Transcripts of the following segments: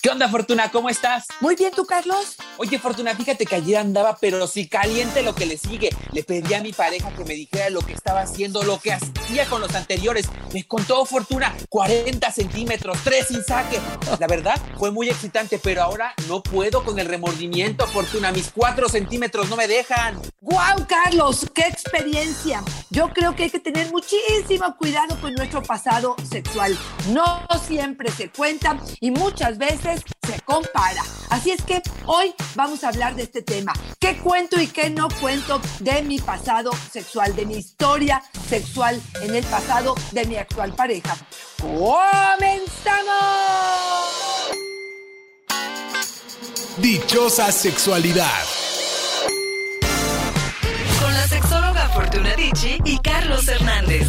¿Qué onda, Fortuna? ¿Cómo estás? Muy bien, ¿tú, Carlos? Oye, Fortuna, fíjate que ayer andaba, pero si caliente lo que le sigue. Le pedí a mi pareja que me dijera lo que estaba haciendo, lo que hacía con los anteriores. Me contó, Fortuna, 40 centímetros, 3 sin saque. La verdad, fue muy excitante, pero ahora no puedo con el remordimiento, Fortuna. Mis 4 centímetros no me dejan. ¡Guau, Carlos! ¡Qué experiencia! Yo creo que hay que tener muchísimo cuidado con nuestro pasado sexual. No siempre se cuenta y muchas veces se compara. Así es que hoy vamos a hablar de este tema. ¿Qué cuento y qué no cuento de mi pasado sexual, de mi historia sexual en el pasado de mi actual pareja? ¡Comenzamos! Dichosa sexualidad. Con la sexóloga Fortuna Dicci y Carlos Hernández.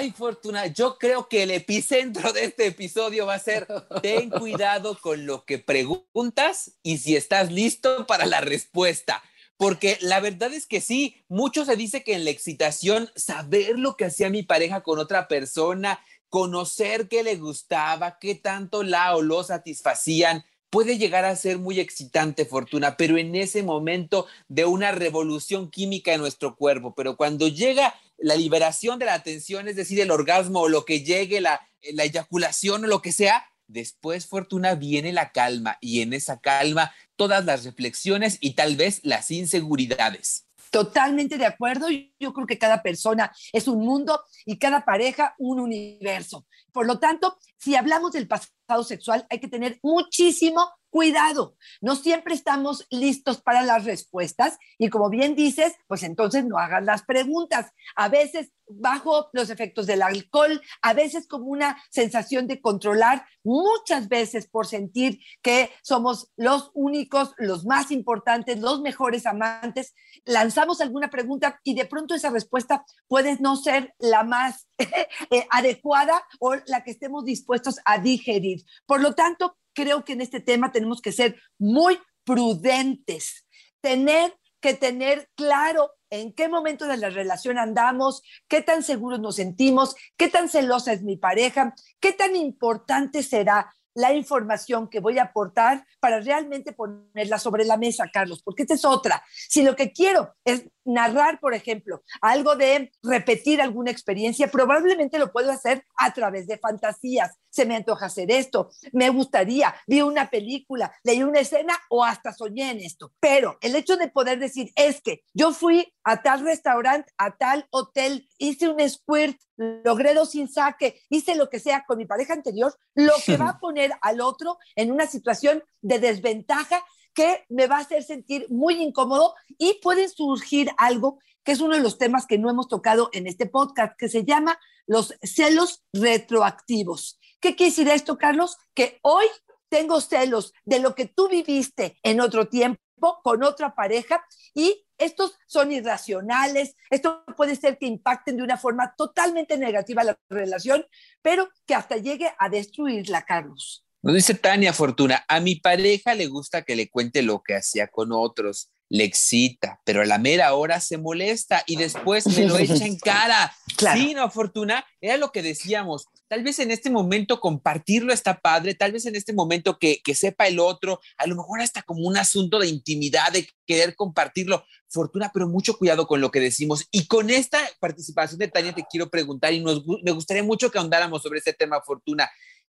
Ay, Fortuna, yo creo que el epicentro de este episodio va a ser ten cuidado con lo que preguntas y si estás listo para la respuesta. Porque la verdad es que sí, mucho se dice que en la excitación, saber lo que hacía mi pareja con otra persona, conocer qué le gustaba, qué tanto la o lo satisfacían, puede llegar a ser muy excitante, Fortuna, pero en ese momento de una revolución química en nuestro cuerpo. Pero cuando llega la liberación de la atención, es decir, el orgasmo o lo que llegue, la, la eyaculación o lo que sea, después, Fortuna, viene la calma y en esa calma todas las reflexiones y tal vez las inseguridades. Totalmente de acuerdo. Yo creo que cada persona es un mundo y cada pareja un universo. Por lo tanto, si hablamos del pasado sexual, hay que tener muchísimo cuidado. No siempre estamos listos para las respuestas y como bien dices, pues entonces no hagas las preguntas. A veces bajo los efectos del alcohol, a veces como una sensación de controlar, muchas veces por sentir que somos los únicos, los más importantes, los mejores amantes, lanzamos alguna pregunta y de pronto esa respuesta puede no ser la más eh, adecuada o la que estemos dispuestos a digerir. Por lo tanto, creo que en este tema tenemos que ser muy prudentes, tener que tener claro en qué momento de la relación andamos, qué tan seguros nos sentimos, qué tan celosa es mi pareja, qué tan importante será la información que voy a aportar para realmente ponerla sobre la mesa, Carlos, porque esta es otra. Si lo que quiero es narrar, por ejemplo, algo de repetir alguna experiencia, probablemente lo puedo hacer a través de fantasías. Se me antoja hacer esto, me gustaría, vi una película, leí una escena o hasta soñé en esto. Pero el hecho de poder decir es que yo fui a tal restaurante, a tal hotel, hice un squirt, logré dos sin saque, hice lo que sea con mi pareja anterior, lo que va a poner al otro en una situación de desventaja que me va a hacer sentir muy incómodo y puede surgir algo que es uno de los temas que no hemos tocado en este podcast, que se llama los celos retroactivos. ¿Qué quiere decir esto, Carlos? Que hoy tengo celos de lo que tú viviste en otro tiempo con otra pareja y estos son irracionales, esto puede ser que impacten de una forma totalmente negativa la relación, pero que hasta llegue a destruirla, Carlos. Nos dice Tania Fortuna, a mi pareja le gusta que le cuente lo que hacía con otros, le excita, pero a la mera hora se molesta y después me lo echa en cara. Claro. Sí, no, Fortuna, era lo que decíamos. Tal vez en este momento compartirlo está padre, tal vez en este momento que, que sepa el otro, a lo mejor hasta como un asunto de intimidad, de querer compartirlo. Fortuna, pero mucho cuidado con lo que decimos. Y con esta participación de Tania te quiero preguntar y nos, me gustaría mucho que ahondáramos sobre este tema, Fortuna.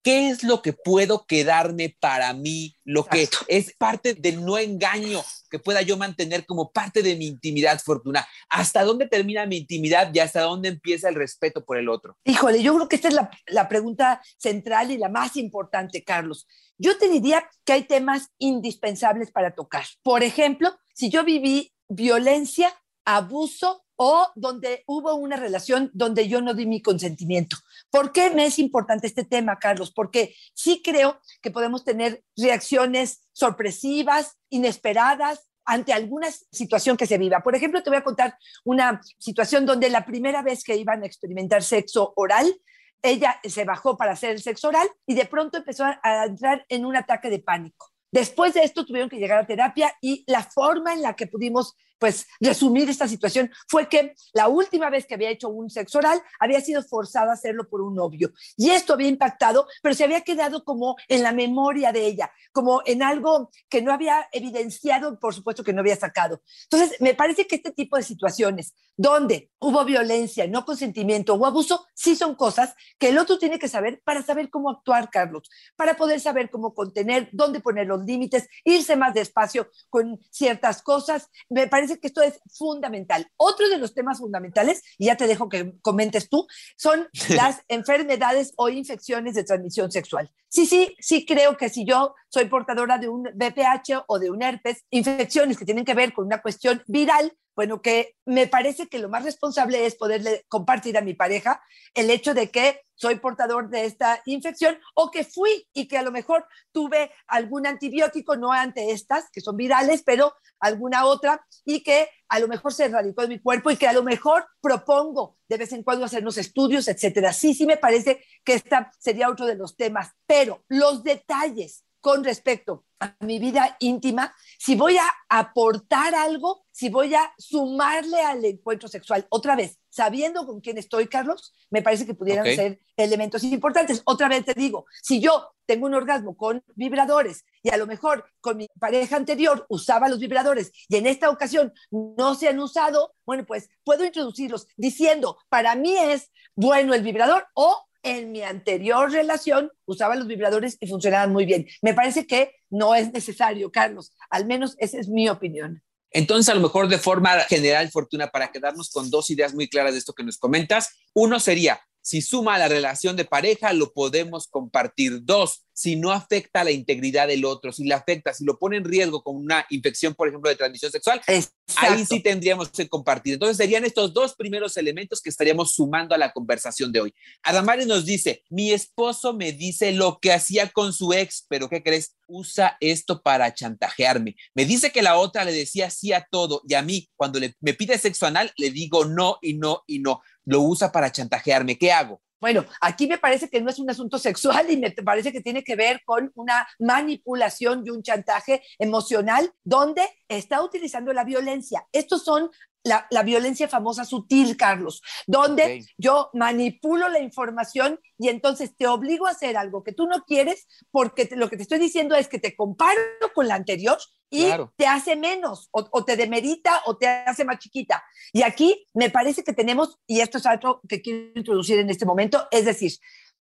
¿Qué es lo que puedo quedarme para mí? Lo que es parte del no engaño que pueda yo mantener como parte de mi intimidad, Fortuna. ¿Hasta dónde termina mi intimidad y hasta dónde empieza el respeto por el otro? Híjole, yo creo que esta es la, la pregunta central y la más importante, Carlos. Yo te diría que hay temas indispensables para tocar. Por ejemplo, si yo viví violencia, abuso o donde hubo una relación donde yo no di mi consentimiento. ¿Por qué me es importante este tema, Carlos? Porque sí creo que podemos tener reacciones sorpresivas, inesperadas, ante alguna situación que se viva. Por ejemplo, te voy a contar una situación donde la primera vez que iban a experimentar sexo oral, ella se bajó para hacer el sexo oral y de pronto empezó a entrar en un ataque de pánico. Después de esto tuvieron que llegar a terapia y la forma en la que pudimos pues resumir esta situación fue que la última vez que había hecho un sexo oral había sido forzada a hacerlo por un novio y esto había impactado, pero se había quedado como en la memoria de ella, como en algo que no había evidenciado, por supuesto que no había sacado. Entonces, me parece que este tipo de situaciones donde hubo violencia, no consentimiento o abuso, sí son cosas que el otro tiene que saber para saber cómo actuar, Carlos, para poder saber cómo contener, dónde poner los límites, irse más despacio con ciertas cosas. Me parece que esto es fundamental. Otro de los temas fundamentales, y ya te dejo que comentes tú, son las enfermedades o infecciones de transmisión sexual. Sí, sí, sí creo que si yo soy portadora de un BPH o de un herpes, infecciones que tienen que ver con una cuestión viral, bueno, que me parece que lo más responsable es poderle compartir a mi pareja el hecho de que soy portador de esta infección o que fui y que a lo mejor tuve algún antibiótico, no ante estas, que son virales, pero alguna otra, y que a lo mejor se erradicó de mi cuerpo y que a lo mejor propongo de vez en cuando hacernos estudios, etcétera. Sí, sí me parece que esta sería otro de los temas, pero los detalles con respecto a mi vida íntima, si voy a aportar algo, si voy a sumarle al encuentro sexual, otra vez, sabiendo con quién estoy, Carlos, me parece que pudieran ser elementos importantes. Otra vez te digo, si yo tengo un orgasmo con vibradores y a lo mejor con mi pareja anterior usaba los vibradores y en esta ocasión no se han usado, bueno, pues puedo introducirlos diciendo, para mí es bueno el vibrador o en mi anterior relación usaba los vibradores y funcionaban muy bien. Me parece que no es necesario, Carlos. Al menos esa es mi opinión. Entonces, a lo mejor de forma general, Fortuna, para quedarnos con dos ideas muy claras de esto que nos comentas, uno sería, si suma la relación de pareja, lo podemos compartir. Dos, si no afecta a la integridad del otro, si le afecta, si lo pone en riesgo con una infección, por ejemplo, de transmisión sexual, ahí sí tendríamos que compartir. Entonces serían estos dos primeros elementos que estaríamos sumando a la conversación de hoy. Adamares nos dice, mi esposo me dice lo que hacía con su ex, pero ¿qué crees? Usa esto para chantajearme. Me dice que la otra le decía sí a todo y a mí, cuando le, me pide sexo anal, le digo no y no y no. Lo usa para chantajearme. ¿Qué hago? Bueno, aquí me parece que no es un asunto sexual y me parece que tiene que ver con una manipulación y un chantaje emocional donde está utilizando la violencia. Estos son la, violencia famosa sutil, Carlos, donde yo manipulo la información y entonces te obligo a hacer algo que tú no quieres porque lo que te estoy diciendo es que te comparo con la anterior y te hace menos o, te demerita o te hace más chiquita. Y aquí me parece que tenemos, y esto es algo que quiero introducir en este momento, es decir,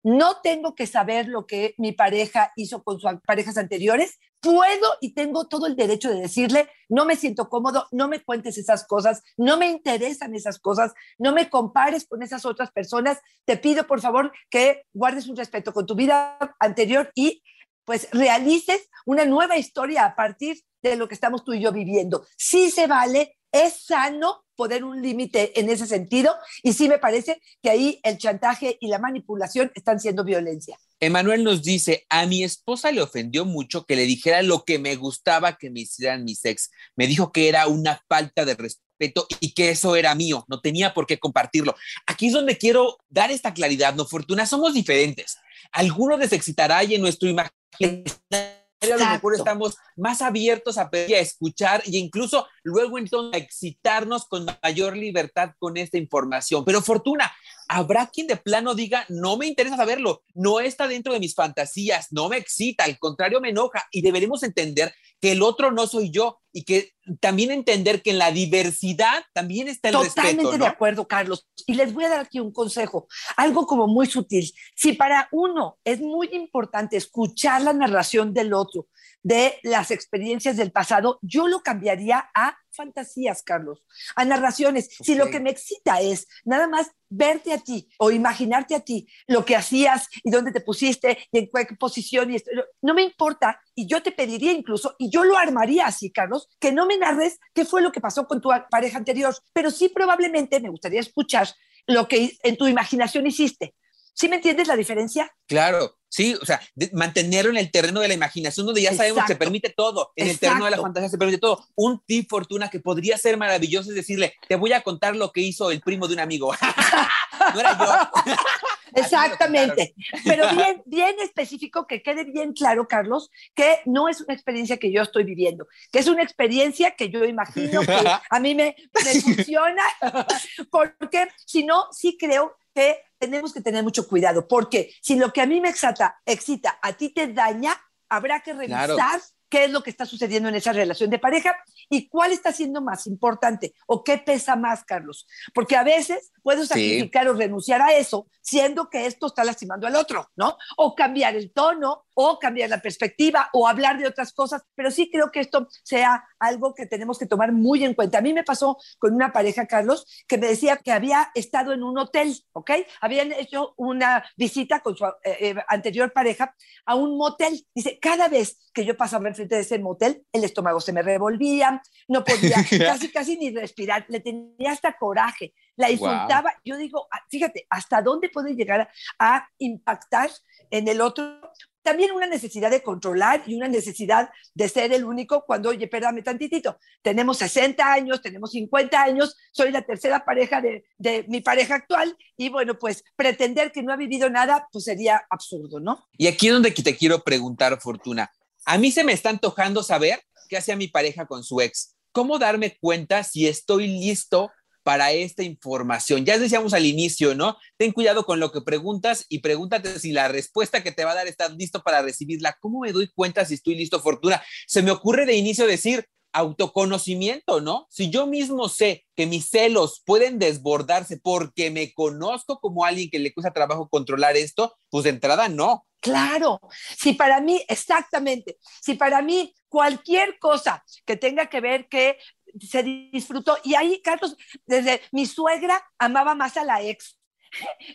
no tengo que saber lo que mi pareja hizo con sus parejas anteriores, puedo y tengo todo el derecho de decirle, no me siento cómodo, no me cuentes esas cosas, no me interesan esas cosas, no me compares con esas otras personas, te pido por favor que guardes un respeto con tu vida anterior y pues realices una nueva historia a partir de lo que estamos tú y yo viviendo. Sí se vale, es sano poner un límite en ese sentido y sí me parece que ahí el chantaje y la manipulación están siendo violencia. Emanuel nos dice, a mi esposa le ofendió mucho que le dijera lo que me gustaba que me hicieran mis ex. Me dijo que era una falta de respeto y que eso era mío, no tenía por qué compartirlo. Aquí es donde quiero dar esta claridad, ¿no? Fortuna, somos diferentes. Algunos les excitará y en nuestro imaginario a lo mejor estamos más abiertos a pedir, a escuchar e incluso luego entonces a excitarnos con mayor libertad con esta información. Pero Fortuna, habrá quien de plano diga, no me interesa saberlo, no está dentro de mis fantasías, no me excita, al contrario me enoja y deberemos entender que el otro no soy yo y que también entender que en la diversidad también está el Totalmente respeto. Totalmente de acuerdo, Carlos. Y les voy a dar aquí un consejo, algo como muy sutil. Si para uno es muy importante escuchar la narración del otro, de las experiencias del pasado, yo lo cambiaría a fantasías, Carlos, a narraciones. Si lo que me excita es nada más verte a ti o imaginarte a ti, lo que hacías y dónde te pusiste y en qué posición, y esto, no me importa y yo te pediría incluso, y yo lo armaría así, Carlos, que no me narres qué fue lo que pasó con tu pareja anterior, pero sí probablemente me gustaría escuchar lo que en tu imaginación hiciste. ¿Sí me entiendes la diferencia? Claro, sí, o sea, mantenerlo en el terreno de la imaginación donde ya sabemos que se permite todo, en el terreno de la fantasía se permite todo. Un tip fortuna que podría ser maravilloso es decirle, te voy a contar lo que hizo el primo de un amigo. no era yo. Exactamente, pero bien, bien específico, que quede bien claro, Carlos, que no es una experiencia que yo estoy viviendo, que es una experiencia que yo imagino que a mí me, me funciona, porque si no, sí creo que tenemos que tener mucho cuidado, porque si lo que a mí me excita, excita a ti te daña, habrá que revisar qué es lo que está sucediendo en esa relación de pareja y cuál está siendo más importante o qué pesa más, Carlos. Porque a veces puedo sacrificar o renunciar a eso, siendo que esto está lastimando al otro, ¿no? O cambiar el tono, o cambiar la perspectiva, o hablar de otras cosas, pero sí creo que esto sea algo que tenemos que tomar muy en cuenta. A mí me pasó con una pareja, Carlos, que me decía que había estado en un hotel, ¿ok? Habían hecho una visita con su eh, eh, anterior pareja a un motel. Dice, cada vez que yo pasaba enfrente de ese motel, el estómago se me revolvía, no podía casi, casi ni respirar, le tenía hasta coraje la insultaba. Yo digo, ah, fíjate, ¿hasta dónde puede llegar a impactar en el otro? También una necesidad de controlar y una necesidad de ser el único cuando, oye, perdame tantitito, tenemos 60 años, tenemos 50 años, soy la tercera pareja de, de mi pareja actual y bueno, pues pretender que no ha vivido nada, pues sería absurdo, ¿no? Y aquí es donde te quiero preguntar, Fortuna. A mí se me está antojando saber qué hacía mi pareja con su ex. ¿Cómo darme cuenta si estoy listo para esta información. Ya decíamos al inicio, ¿no? Ten cuidado con lo que preguntas y pregúntate si la respuesta que te va a dar estás listo para recibirla. ¿Cómo me doy cuenta si estoy listo, Fortuna? Se me ocurre de inicio decir autoconocimiento, ¿no? Si yo mismo sé que mis celos pueden desbordarse porque me conozco como alguien que le cuesta trabajo controlar esto, pues de entrada no. Claro, si para mí, exactamente, si para mí cualquier cosa que tenga que ver que se disfrutó. Y ahí, Carlos, desde mi suegra amaba más a la ex.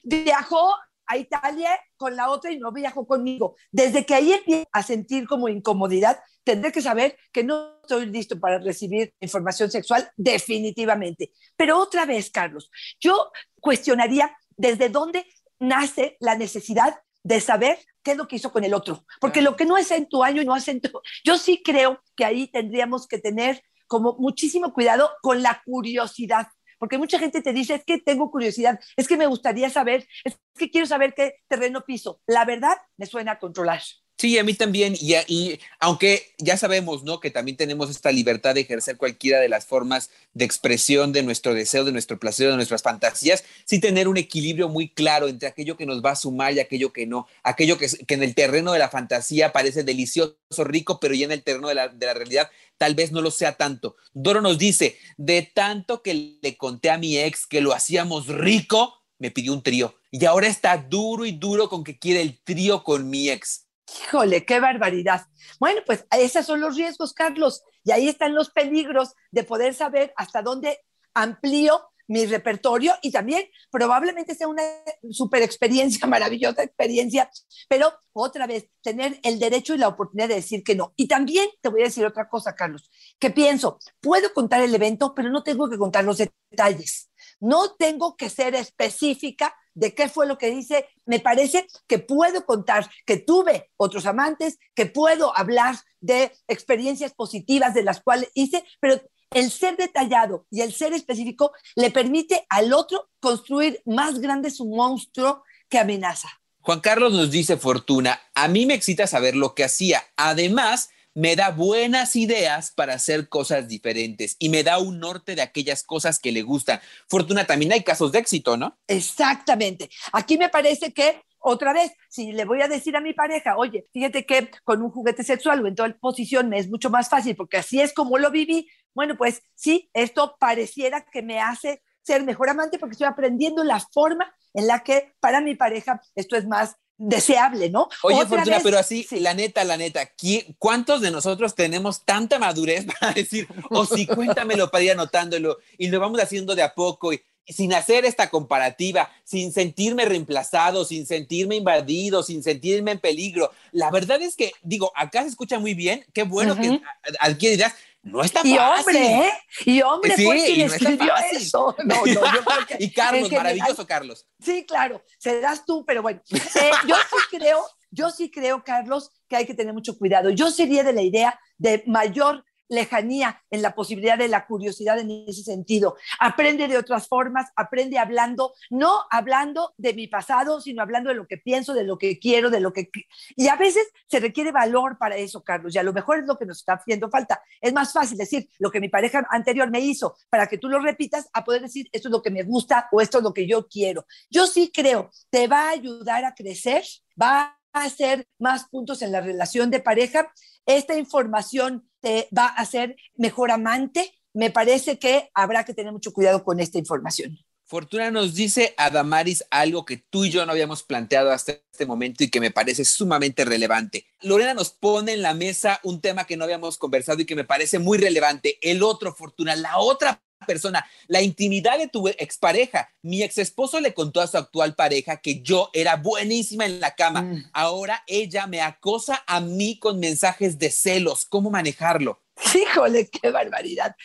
Viajó a Italia con la otra y no viajó conmigo. Desde que ahí empiezo a sentir como incomodidad, tendré que saber que no estoy listo para recibir información sexual definitivamente. Pero otra vez, Carlos, yo cuestionaría desde dónde nace la necesidad de saber qué es lo que hizo con el otro. Porque lo que no es en tu año no hace en tu... Yo sí creo que ahí tendríamos que tener como muchísimo cuidado con la curiosidad, porque mucha gente te dice, es que tengo curiosidad, es que me gustaría saber, es que quiero saber qué terreno piso. La verdad me suena a controlar. Sí, a mí también. Y, aunque ya sabemos, ¿no? Que también tenemos esta libertad de ejercer cualquiera de las formas de expresión de nuestro deseo, de nuestro placer, de nuestras fantasías, sí tener un equilibrio muy claro entre aquello que nos va a sumar y aquello que no. Aquello que, que en el terreno de la fantasía parece delicioso, rico, pero ya en el terreno de la, de la realidad tal vez no lo sea tanto. Doro nos dice, de tanto que le conté a mi ex que lo hacíamos rico, me pidió un trío. Y ahora está duro y duro con que quiere el trío con mi ex. Híjole, qué barbaridad. Bueno, pues esos son los riesgos, Carlos, y ahí están los peligros de poder saber hasta dónde amplío mi repertorio y también probablemente sea una super experiencia, maravillosa experiencia, pero otra vez, tener el derecho y la oportunidad de decir que no. Y también te voy a decir otra cosa, Carlos, que pienso, puedo contar el evento, pero no tengo que contar los detalles. No tengo que ser específica de qué fue lo que dice, me parece que puedo contar que tuve otros amantes, que puedo hablar de experiencias positivas de las cuales hice, pero el ser detallado y el ser específico le permite al otro construir más grande su monstruo que amenaza. Juan Carlos nos dice, Fortuna, a mí me excita saber lo que hacía. Además, me da buenas ideas para hacer cosas diferentes y me da un norte de aquellas cosas que le gustan. Fortuna, también hay casos de éxito, ¿no? Exactamente. Aquí me parece que otra vez, si le voy a decir a mi pareja, oye, fíjate que con un juguete sexual o en toda posición me es mucho más fácil porque así es como lo viví, bueno, pues sí, esto pareciera que me hace ser mejor amante porque estoy aprendiendo la forma en la que para mi pareja esto es más deseable, ¿no? Oye, Fortuna, pero así, la neta, la neta, ¿cuántos de nosotros tenemos tanta madurez para decir, o oh, sí, cuéntamelo para ir anotándolo y lo vamos haciendo de a poco y, sin hacer esta comparativa, sin sentirme reemplazado, sin sentirme invadido, sin sentirme en peligro. La verdad es que, digo, acá se escucha muy bien, qué bueno que alguien dirás, no está fácil. Y hombre, ¿eh? Y hombre Sí, fue quien no escribió eso. No, no, yo creo que y Carlos, maravilloso Carlos. Sí, claro, serás tú, pero bueno, eh, yo sí creo, yo sí creo, Carlos, que hay que tener mucho cuidado. Yo sería de la idea de mayor lejanía en la posibilidad de la curiosidad en ese sentido. Aprende de otras formas, aprende hablando, no hablando de mi pasado, sino hablando de lo que pienso, de lo que quiero, de lo que... Y a veces se requiere valor para eso, Carlos, y a lo mejor es lo que nos está haciendo falta. Es más fácil decir lo que mi pareja anterior me hizo para que tú lo repitas a poder decir esto es lo que me gusta o esto es lo que yo quiero. Yo sí creo, te va a ayudar a crecer, va a hacer más puntos en la relación de pareja. Esta información te va a hacer mejor amante. Me parece que habrá que tener mucho cuidado con esta información. Fortuna nos dice a Damaris algo que tú y yo no habíamos planteado hasta este momento y que me parece sumamente relevante. Lorena nos pone en la mesa un tema que no habíamos conversado y que me parece muy relevante. El otro, Fortuna, la otra persona, la intimidad de tu expareja. Mi ex esposo le contó a su actual pareja que yo era buenísima en la cama. Mm. Ahora ella me acosa a mí con mensajes de celos. ¿Cómo manejarlo? Híjole, qué barbaridad.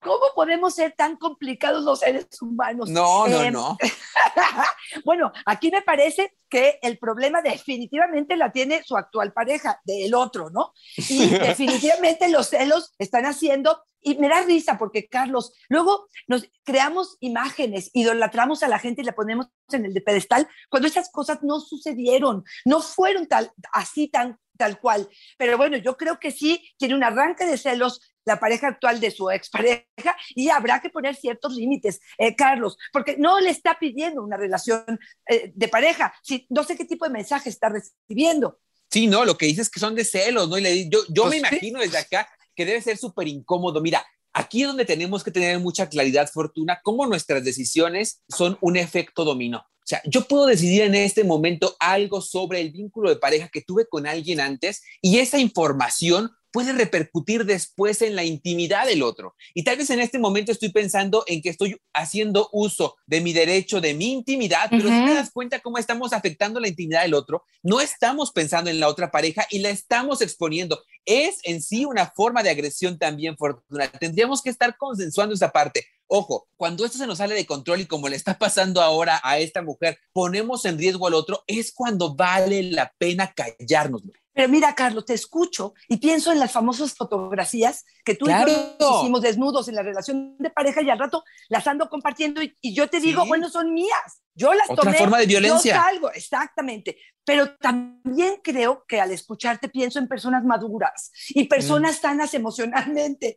¿Cómo podemos ser tan complicados los seres humanos? No, no, Eh, no. bueno, aquí me parece que el problema definitivamente la tiene su actual pareja, del otro, ¿no? Y definitivamente los celos están haciendo, y me da risa porque, Carlos, luego nos creamos imágenes, idolatramos a la gente y la ponemos en el de pedestal, cuando esas cosas no sucedieron, no fueron tal, así tan tal cual. Pero bueno, yo creo que sí tiene un arranque de celos la pareja actual de su expareja y habrá que poner ciertos límites, eh, Carlos, porque no le está pidiendo una relación eh, de pareja. Si, no sé qué tipo de mensaje está recibiendo. Sí, no, lo que dices es que son de celos, ¿no? Y le yo yo Pues me imagino desde acá que debe ser súper incómodo. Mira, aquí es donde tenemos que tener mucha claridad, Fortuna, cómo nuestras decisiones son un efecto dominó. O sea, yo puedo decidir en este momento algo sobre el vínculo de pareja que tuve con alguien antes y esa información puede repercutir después en la intimidad del otro. Y tal vez en este momento estoy pensando en que estoy haciendo uso de mi derecho, de mi intimidad, pero si Ujú. te das cuenta cómo estamos afectando la intimidad del otro, no estamos pensando en la otra pareja y la estamos exponiendo. Es en sí una forma de agresión también, Fortuna. Tendríamos que estar consensuando esa parte. Ojo, cuando esto se nos sale de control y como le está pasando ahora a esta mujer, ponemos en riesgo al otro, es cuando vale la pena callarnos. Pero mira, Carlos, te escucho y pienso en las famosas fotografías que tú y Claro. yo hicimos desnudos en la relación de pareja y al rato las ando compartiendo y, y yo te digo, Sí. bueno, son mías. Yo las Otra tomé. forma de violencia. Yo salgo, exactamente. Pero también creo que al escucharte pienso en personas maduras y Mm. personas sanas emocionalmente.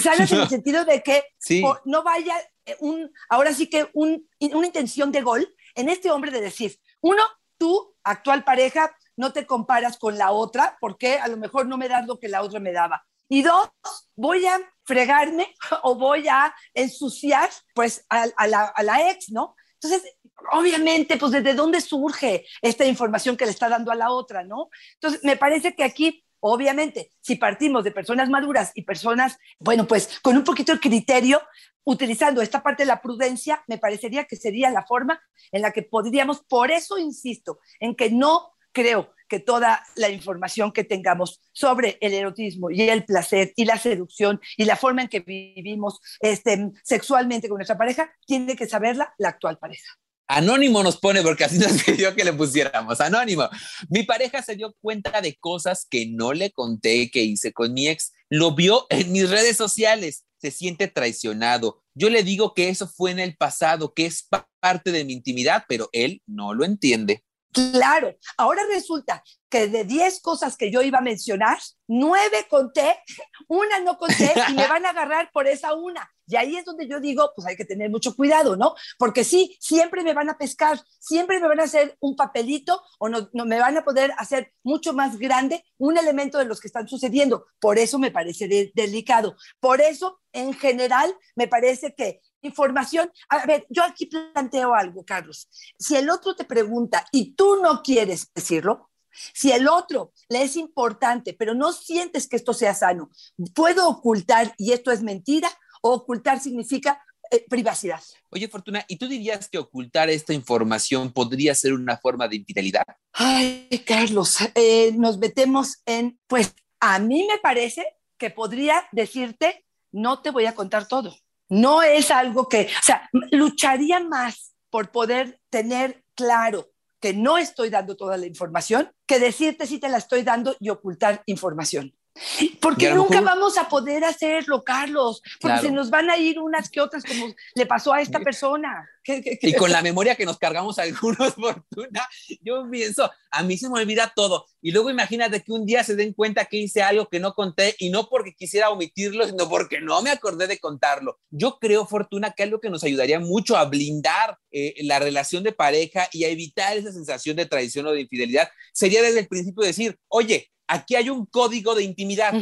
Sanas en el sentido de que Sí. no vaya eh, un, ahora sí que un, una intención de gol en este hombre de decir, uno, tú, actual pareja, no te comparas con la otra porque a lo mejor no me das lo que la otra me daba. Y dos, voy a fregarme o voy a ensuciar pues a, a la, a la ex, ¿no? Entonces, obviamente, pues desde dónde surge esta información que le está dando a la otra, ¿no? Entonces, me parece que aquí, obviamente, si partimos de personas maduras y personas, bueno, pues con un poquito de criterio, utilizando esta parte de la prudencia, me parecería que sería la forma en la que podríamos, por eso insisto, en que no creo que toda la información que tengamos sobre el erotismo y el placer y la seducción y la forma en que vivimos este, sexualmente con nuestra pareja, tiene que saberla la actual pareja. Anónimo nos pone porque así nos pidió que le pusiéramos. Anónimo. Mi pareja se dio cuenta de cosas que no le conté que hice con mi ex. Lo vio en mis redes sociales. Se siente traicionado. Yo le digo que eso fue en el pasado, que es pa- parte de mi intimidad, pero él no lo entiende. Claro, ahora resulta que de 10 cosas que yo iba a mencionar, 9 conté, una no conté y me van a agarrar por esa una. Y ahí es donde yo digo, pues hay que tener mucho cuidado, ¿no? Porque sí, siempre me van a pescar, siempre me van a hacer un papelito o no, me van a poder hacer mucho más grande un elemento de los que están sucediendo. Por eso me parece de- delicado. Por eso, en general, me parece que información, a ver, yo aquí planteo algo, Carlos. Si el otro te pregunta y tú no quieres decirlo, si el otro le es importante, pero no sientes que esto sea sano, puedo ocultar y esto es mentira, o ocultar significa eh, privacidad. Oye, Fortuna, ¿y tú dirías que ocultar esta información podría ser una forma de infidelidad? Ay, Carlos, eh, nos metemos en, pues a mí me parece que podría decirte, no te voy a contar todo. No es algo que, o sea, lucharía más por poder tener claro que no estoy dando toda la información que decirte si te la estoy dando y ocultar información. Porque nunca vamos a poder hacerlo, Carlos, porque se nos van a ir unas que otras, como le pasó a esta persona. Y con la memoria que nos cargamos algunos, Fortuna, yo pienso, a mí se me olvida todo. Y luego imagínate que un día se den cuenta que hice algo que no conté y no porque quisiera omitirlo, sino porque no me acordé de contarlo. Yo creo, Fortuna, que algo que nos ayudaría mucho a blindar eh, la relación de pareja y a evitar esa sensación de traición o de infidelidad sería desde el principio decir, oye, aquí hay un código de intimidad.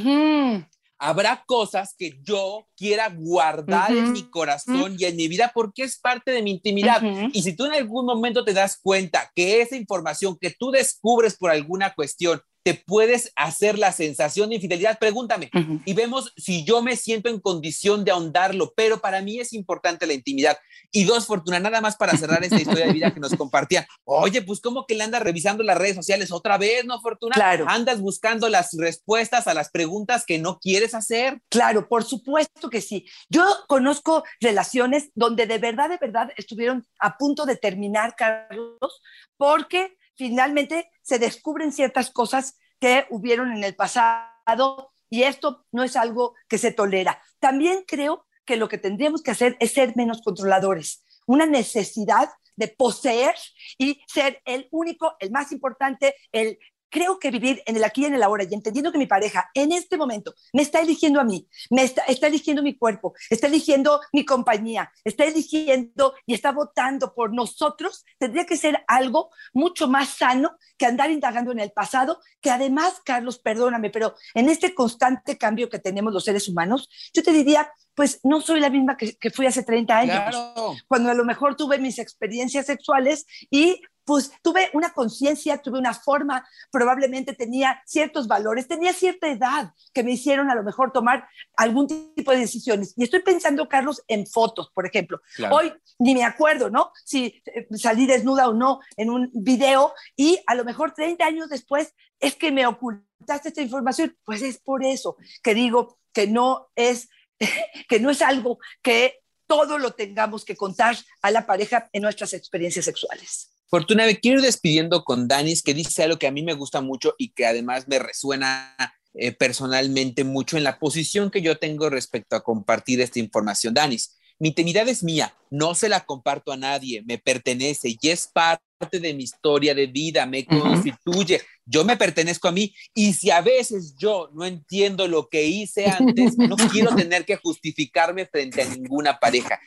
Habrá cosas que yo quiera guardar en mi corazón y en mi vida porque es parte de mi intimidad. Y si tú en algún momento te das cuenta que esa información que tú descubres por alguna cuestión te puedes hacer la sensación de infidelidad, pregúntame. Y vemos si yo me siento en condición de ahondarlo, pero para mí es importante la intimidad. Y dos, Fortuna, nada más para cerrar esta historia de vida que nos compartían. Oye, pues ¿cómo que le andas revisando las redes sociales otra vez, no, Fortuna? Claro. Andas buscando las respuestas a las preguntas que no quieres hacer. Claro, por supuesto que sí. Yo conozco relaciones donde de verdad, de verdad estuvieron a punto de terminar, Carlos, porque finalmente se descubren ciertas cosas que hubieron en el pasado y esto no es algo que se tolera. También creo que lo que tendríamos que hacer es ser menos controladores, una necesidad de poseer y ser el único, el más importante, el creo que vivir en el aquí y en el ahora y entendiendo que mi pareja en este momento me está eligiendo a mí, me está, está eligiendo mi cuerpo, está eligiendo mi compañía, está eligiendo y está votando por nosotros, tendría que ser algo mucho más sano que andar indagando en el pasado, que además, Carlos, perdóname, pero en este constante cambio que tenemos los seres humanos, yo te diría, pues no soy la misma que, que fui hace 30 años, Claro. cuando a lo mejor tuve mis experiencias sexuales y pues tuve una conciencia, tuve una forma, probablemente tenía ciertos valores, tenía cierta edad que me hicieron a lo mejor tomar algún tipo de decisiones. Y estoy pensando, Carlos, en fotos, por ejemplo. Claro. Hoy ni me acuerdo, ¿no? Si eh, salí desnuda o no en un video y a lo mejor 30 años después es que me ocultaste esta información. Pues es por eso que digo que no es, que no es algo que todo lo tengamos que contar a la pareja en nuestras experiencias sexuales. Fortuna, me quiero ir despidiendo con Danis, que dice algo que a mí me gusta mucho y que además me resuena eh, personalmente mucho en la posición que yo tengo respecto a compartir esta información. Danis, mi intimidad es mía, no se la comparto a nadie, me pertenece y es parte de mi historia de vida, me constituye, yo me pertenezco a mí y si a veces yo no entiendo lo que hice antes, no quiero tener que justificarme frente a ninguna pareja.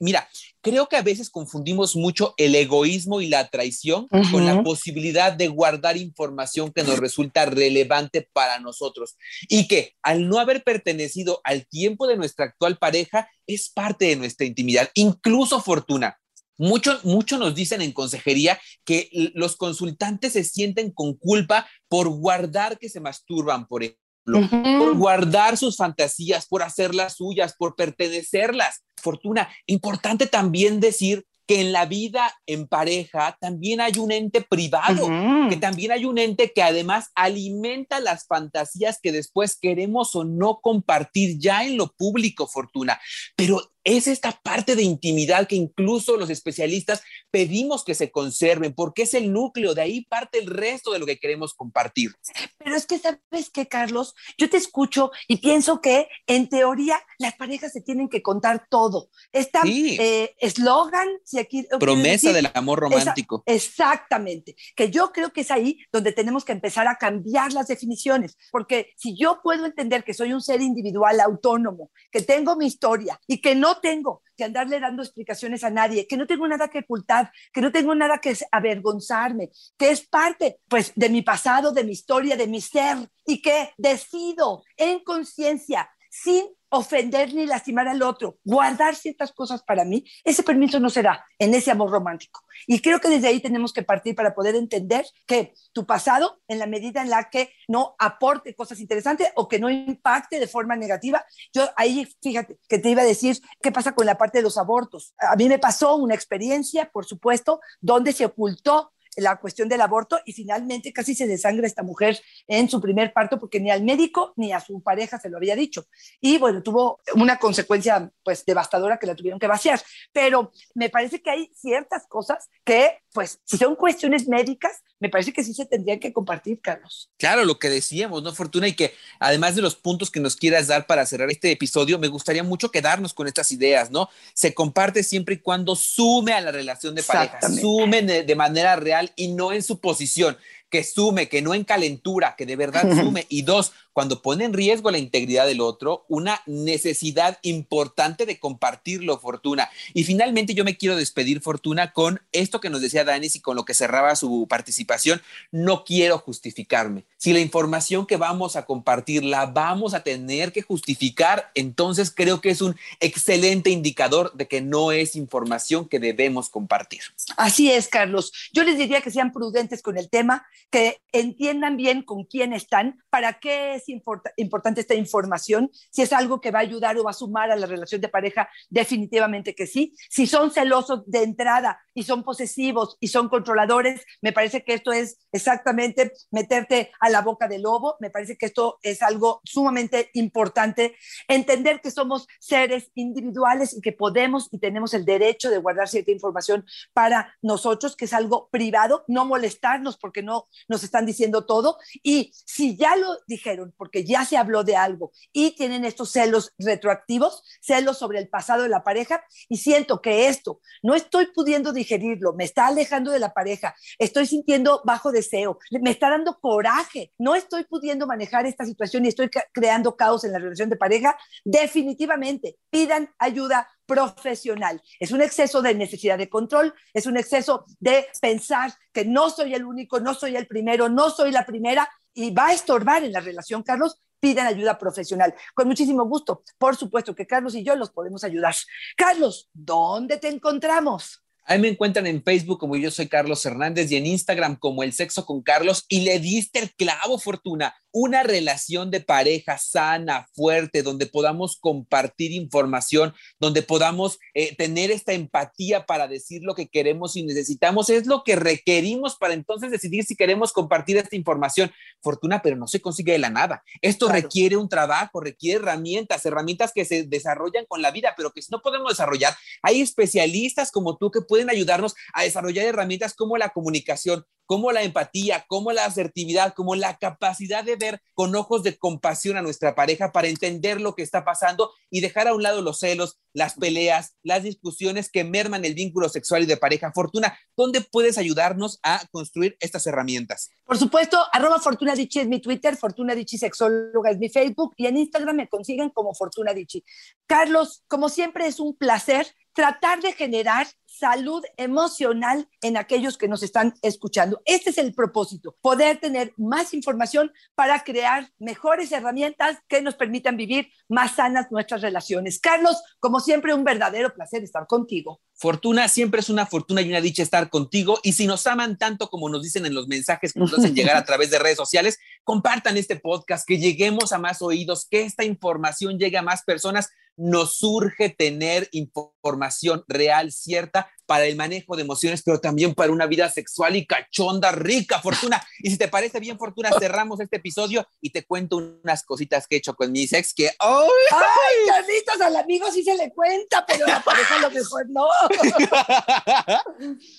Mira, creo que a veces confundimos mucho el egoísmo y la traición con la posibilidad de guardar información que nos resulta relevante para nosotros y que al no haber pertenecido al tiempo de nuestra actual pareja es parte de nuestra intimidad, incluso fortuna. Mucho, mucho nos dicen en consejería que los consultantes se sienten con culpa por guardar que se masturban, por ejemplo por guardar sus fantasías, por hacerlas suyas, por pertenecerlas. Fortuna, importante también decir que en la vida en pareja también hay un ente privado, que también hay un ente que además alimenta las fantasías que después queremos o no compartir ya en lo público, Fortuna. Pero es esta parte de intimidad que incluso los especialistas pedimos que se conserven, porque es el núcleo, de ahí parte el resto de lo que queremos compartir. Pero es que, ¿sabes qué, Carlos? Yo te escucho y pienso que, en teoría, las parejas se tienen que contar todo. Esta Sí. eh, eslogan, si aquí... Promesa quiero del decir, amor romántico. Exactamente, que yo creo que es ahí donde tenemos que empezar a cambiar las definiciones, porque si yo puedo entender que soy un ser individual autónomo, que tengo mi historia y que no tengo que andarle dando explicaciones a nadie, que no tengo nada que ocultar, que no tengo nada que avergonzarme, que es parte pues de mi pasado, de mi historia, de mi ser y que decido en conciencia sin ofender ni lastimar al otro, guardar ciertas cosas para mí, ese permiso no será en ese amor romántico. Y creo que desde ahí tenemos que partir para poder entender que tu pasado, en la medida en la que no aporte cosas interesantes o que no impacte de forma negativa, yo ahí, fíjate, que te iba a decir qué pasa con la parte de los abortos. A mí me pasó una experiencia, por supuesto, donde se ocultó la cuestión del aborto y finalmente casi se desangra esta mujer en su primer parto porque ni al médico ni a su pareja se lo había dicho. Y bueno, tuvo una consecuencia pues devastadora que la tuvieron que vaciar. Pero me parece que hay ciertas cosas que pues si son cuestiones médicas, me parece que sí se tendrían que compartir, Carlos. Claro, lo que decíamos, ¿no, Fortuna? Y que además de los puntos que nos quieras dar para cerrar este episodio, me gustaría mucho quedarnos con estas ideas, ¿no? Se comparte siempre y cuando sume a la relación de pareja, sume de manera real y no en su posición que sume, que no en calentura, que de verdad sume. Y dos, cuando pone en riesgo la integridad del otro, una necesidad importante de compartirlo, Fortuna. Y finalmente yo me quiero despedir, Fortuna, con esto que nos decía Danis y con lo que cerraba su participación. No quiero justificarme. Si la información que vamos a compartir la vamos a tener que justificar, entonces creo que es un excelente indicador de que no es información que debemos compartir. Así es, Carlos. Yo les diría que sean prudentes con el tema, que entiendan bien con quién están, para qué es importante esta información, si es algo que va a ayudar o va a sumar a la relación de pareja, definitivamente que sí. Si son celosos de entrada y son posesivos y son controladores, me parece que esto es exactamente meterte a la boca del lobo, me parece que esto es algo sumamente importante, entender que somos seres individuales y que podemos y tenemos el derecho de guardar cierta información para nosotros, que es algo privado, no molestarnos porque no nos están diciendo todo. Y si ya lo dijeron, porque ya se habló de algo y tienen estos celos retroactivos, celos sobre el pasado de la pareja, y siento que esto no estoy pudiendo digerirlo, me está alejando de la pareja, estoy sintiendo bajo deseo, me está dando coraje, no estoy pudiendo manejar esta situación y estoy creando caos en la relación de pareja, definitivamente pidan ayuda profesional. Es un exceso de necesidad de control, es un exceso de pensar que no soy el único, no soy el primero, no soy la primera y va a estorbar en la relación, Carlos. Pidan ayuda profesional. Con muchísimo gusto. Por supuesto que Carlos y yo los podemos ayudar. Carlos, ¿dónde te encontramos? Ahí me encuentran en Facebook como yo soy Carlos Hernández y en Instagram como El Sexo con Carlos y le diste el clavo, Fortuna una relación de pareja sana, fuerte, donde podamos compartir información, donde podamos eh, tener esta empatía para decir lo que queremos y necesitamos, es lo que requerimos para entonces decidir si queremos compartir esta información. Fortuna, pero no se consigue de la nada. Esto requiere un trabajo, requiere herramientas, herramientas que se desarrollan con la vida, pero que si no podemos desarrollar, hay especialistas como tú que pueden ayudarnos a desarrollar herramientas como la comunicación, como la empatía, como la asertividad, como la capacidad de ver con ojos de compasión a nuestra pareja para entender lo que está pasando y dejar a un lado los celos, las peleas, las discusiones que merman el vínculo sexual y de pareja. Fortuna, ¿dónde puedes ayudarnos a construir estas herramientas? Por supuesto, arroba Fortuna Dichi es mi Twitter, Fortuna Dichi Sexóloga es mi Facebook y en Instagram me consiguen como Fortuna Dichi. Carlos, como siempre es un placer tratar de generar salud emocional en aquellos que nos están escuchando. Este es el propósito, poder tener más información para crear mejores herramientas que nos permitan vivir más sanas nuestras relaciones. Carlos, como siempre, un verdadero placer estar contigo. Fortuna, siempre es una fortuna y una dicha estar contigo. Y si nos aman tanto como nos dicen en los mensajes que nos hacen llegar a través de redes sociales, compartan este podcast, que lleguemos a más oídos, que esta información llegue a más personas nos surge tener información real, cierta, para el manejo de emociones, pero también para una vida sexual y cachonda, rica, Fortuna. Y si te parece bien, Fortuna, cerramos este episodio y te cuento unas cositas que he hecho con mi ex que... ¡Ay, ¡Ay al amigo sí se le cuenta, pero la pareja lo mejor no!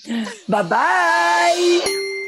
bye bye.